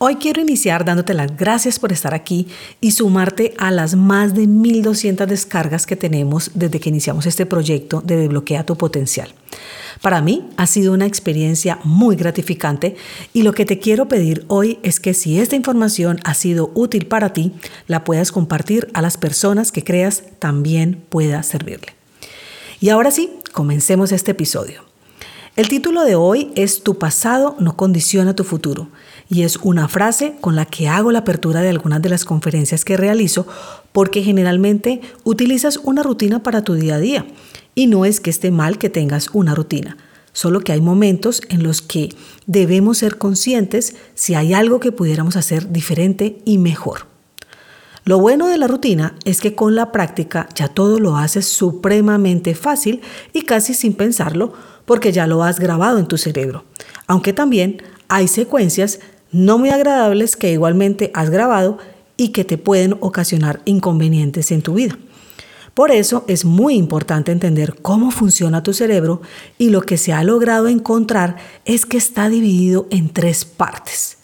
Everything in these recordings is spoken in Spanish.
Hoy quiero iniciar dándote las gracias por estar aquí y sumarte a las más de 1200 descargas que tenemos desde que iniciamos este proyecto de Desbloquea tu Potencial. Para mí ha sido una experiencia muy gratificante y lo que te quiero pedir hoy es que si esta información ha sido útil para ti, la puedas compartir a las personas que creas también pueda servirle. Y ahora sí, comencemos este episodio. El título de hoy es Tu pasado no condiciona tu futuro y es una frase con la que hago la apertura de algunas de las conferencias que realizo porque generalmente utilizas una rutina para tu día a día y no es que esté mal que tengas una rutina, solo que hay momentos en los que debemos ser conscientes si hay algo que pudiéramos hacer diferente y mejor. Lo bueno de la rutina es que con la práctica ya todo lo haces supremamente fácil y casi sin pensarlo porque ya lo has grabado en tu cerebro. Aunque también hay secuencias no muy agradables que igualmente has grabado y que te pueden ocasionar inconvenientes en tu vida. Por eso es muy importante entender cómo funciona tu cerebro y lo que se ha logrado encontrar es que está dividido en tres partes.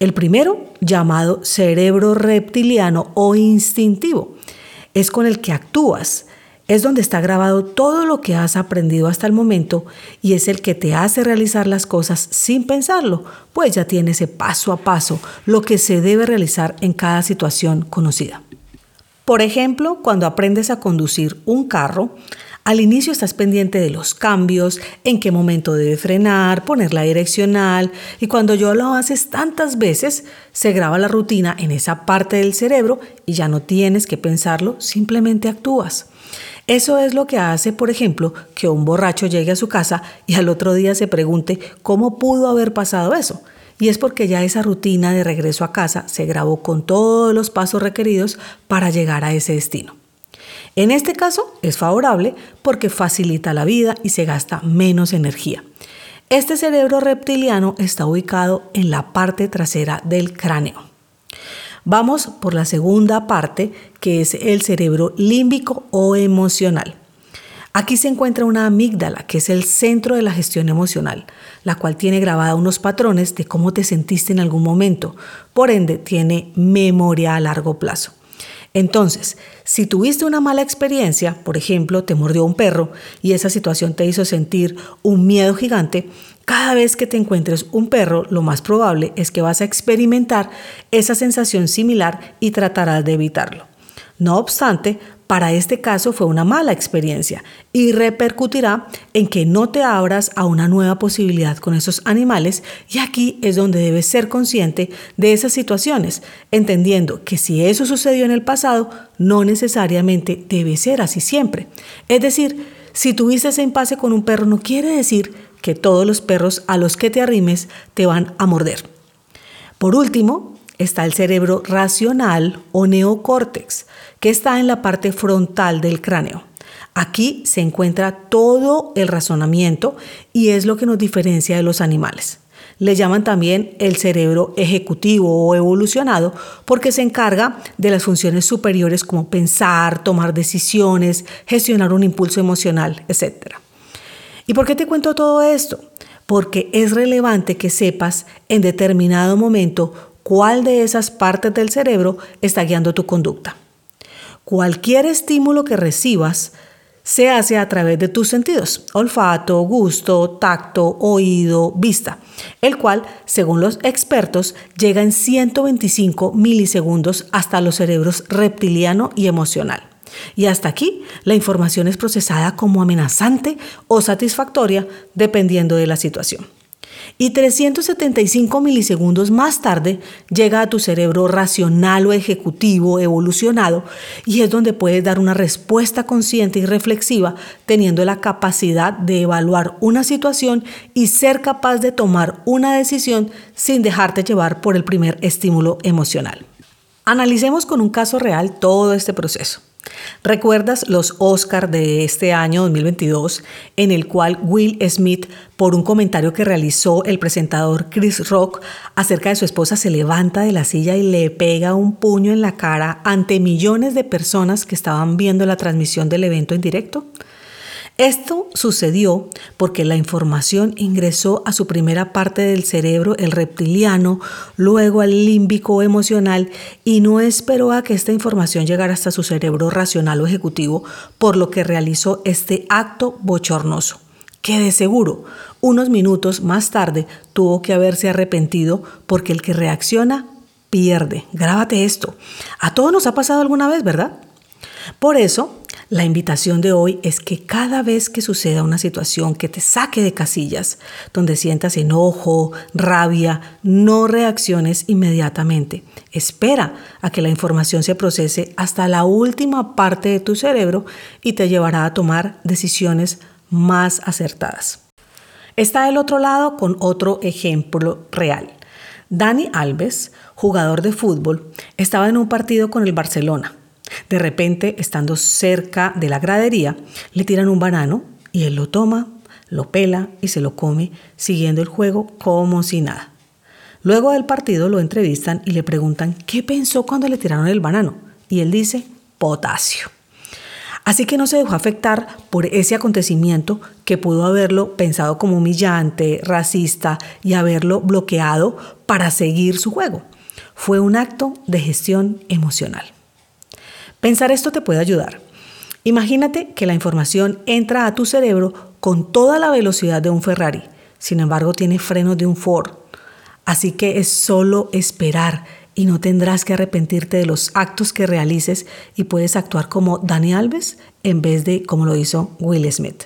El primero, llamado cerebro reptiliano o instintivo, es con el que actúas, es donde está grabado todo lo que has aprendido hasta el momento y es el que te hace realizar las cosas sin pensarlo, pues ya tiene ese paso a paso lo que se debe realizar en cada situación conocida. Por ejemplo, cuando aprendes a conducir un carro, al inicio estás pendiente de los cambios, en qué momento debe frenar, poner la direccional y cuando yo lo haces tantas veces, se graba la rutina en esa parte del cerebro y ya no tienes que pensarlo, simplemente actúas. Eso es lo que hace, por ejemplo, que un borracho llegue a su casa y al otro día se pregunte cómo pudo haber pasado eso. Y es porque ya esa rutina de regreso a casa se grabó con todos los pasos requeridos para llegar a ese destino. En este caso es favorable porque facilita la vida y se gasta menos energía. Este cerebro reptiliano está ubicado en la parte trasera del cráneo. Vamos por la segunda parte, que es el cerebro límbico o emocional. Aquí se encuentra una amígdala, que es el centro de la gestión emocional, la cual tiene grabada unos patrones de cómo te sentiste en algún momento. Por ende, tiene memoria a largo plazo. Entonces, si tuviste una mala experiencia, por ejemplo, te mordió un perro y esa situación te hizo sentir un miedo gigante, cada vez que te encuentres un perro, lo más probable es que vas a experimentar esa sensación similar y tratarás de evitarlo. No obstante, para este caso fue una mala experiencia y repercutirá en que no te abras a una nueva posibilidad con esos animales y aquí es donde debes ser consciente de esas situaciones, entendiendo que si eso sucedió en el pasado, no necesariamente debe ser así siempre. Es decir, si tuviste ese impasse con un perro no quiere decir que todos los perros a los que te arrimes te van a morder. Por último, está el cerebro racional o neocórtex, que está en la parte frontal del cráneo. Aquí se encuentra todo el razonamiento y es lo que nos diferencia de los animales. Le llaman también el cerebro ejecutivo o evolucionado porque se encarga de las funciones superiores como pensar, tomar decisiones, gestionar un impulso emocional, etc. ¿Y por qué te cuento todo esto? Porque es relevante que sepas en determinado momento cuál de esas partes del cerebro está guiando tu conducta. Cualquier estímulo que recibas se hace a través de tus sentidos, olfato, gusto, tacto, oído, vista, el cual, según los expertos, llega en 125 milisegundos hasta los cerebros reptiliano y emocional. Y hasta aquí, la información es procesada como amenazante o satisfactoria dependiendo de la situación. Y 375 milisegundos más tarde llega a tu cerebro racional o ejecutivo evolucionado y es donde puedes dar una respuesta consciente y reflexiva teniendo la capacidad de evaluar una situación y ser capaz de tomar una decisión sin dejarte llevar por el primer estímulo emocional. Analicemos con un caso real todo este proceso. ¿Recuerdas los Oscar de este año 2022 en el cual Will Smith, por un comentario que realizó el presentador Chris Rock acerca de su esposa, se levanta de la silla y le pega un puño en la cara ante millones de personas que estaban viendo la transmisión del evento en directo? Esto sucedió porque la información ingresó a su primera parte del cerebro, el reptiliano, luego al límbico emocional y no esperó a que esta información llegara hasta su cerebro racional o ejecutivo, por lo que realizó este acto bochornoso, que de seguro unos minutos más tarde tuvo que haberse arrepentido porque el que reacciona pierde. Grábate esto. A todos nos ha pasado alguna vez, ¿verdad? Por eso, la invitación de hoy es que cada vez que suceda una situación que te saque de casillas, donde sientas enojo, rabia, no reacciones inmediatamente. Espera a que la información se procese hasta la última parte de tu cerebro y te llevará a tomar decisiones más acertadas. Está el otro lado con otro ejemplo real. Dani Alves, jugador de fútbol, estaba en un partido con el Barcelona de repente, estando cerca de la gradería, le tiran un banano y él lo toma, lo pela y se lo come, siguiendo el juego como si nada. Luego del partido lo entrevistan y le preguntan qué pensó cuando le tiraron el banano. Y él dice, potasio. Así que no se dejó afectar por ese acontecimiento que pudo haberlo pensado como humillante, racista y haberlo bloqueado para seguir su juego. Fue un acto de gestión emocional. Pensar esto te puede ayudar. Imagínate que la información entra a tu cerebro con toda la velocidad de un Ferrari, sin embargo tiene frenos de un Ford. Así que es solo esperar y no tendrás que arrepentirte de los actos que realices y puedes actuar como Dani Alves en vez de como lo hizo Will Smith.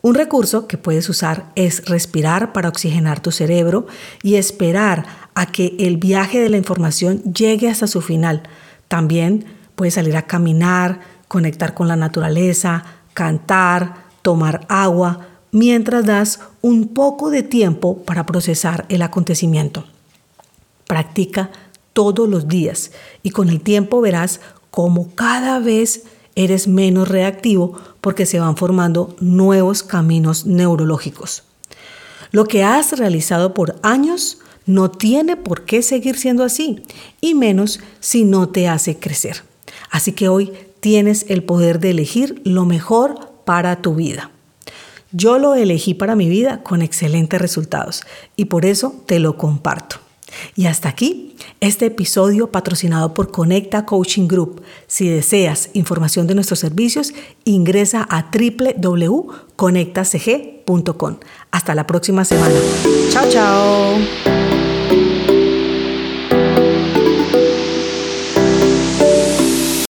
Un recurso que puedes usar es respirar para oxigenar tu cerebro y esperar a que el viaje de la información llegue hasta su final. También Puedes salir a caminar, conectar con la naturaleza, cantar, tomar agua, mientras das un poco de tiempo para procesar el acontecimiento. Practica todos los días y con el tiempo verás cómo cada vez eres menos reactivo porque se van formando nuevos caminos neurológicos. Lo que has realizado por años no tiene por qué seguir siendo así, y menos si no te hace crecer. Así que hoy tienes el poder de elegir lo mejor para tu vida. Yo lo elegí para mi vida con excelentes resultados y por eso te lo comparto. Y hasta aquí este episodio patrocinado por Conecta Coaching Group. Si deseas información de nuestros servicios, ingresa a www.conectacg.com. Hasta la próxima semana. Chao, chao.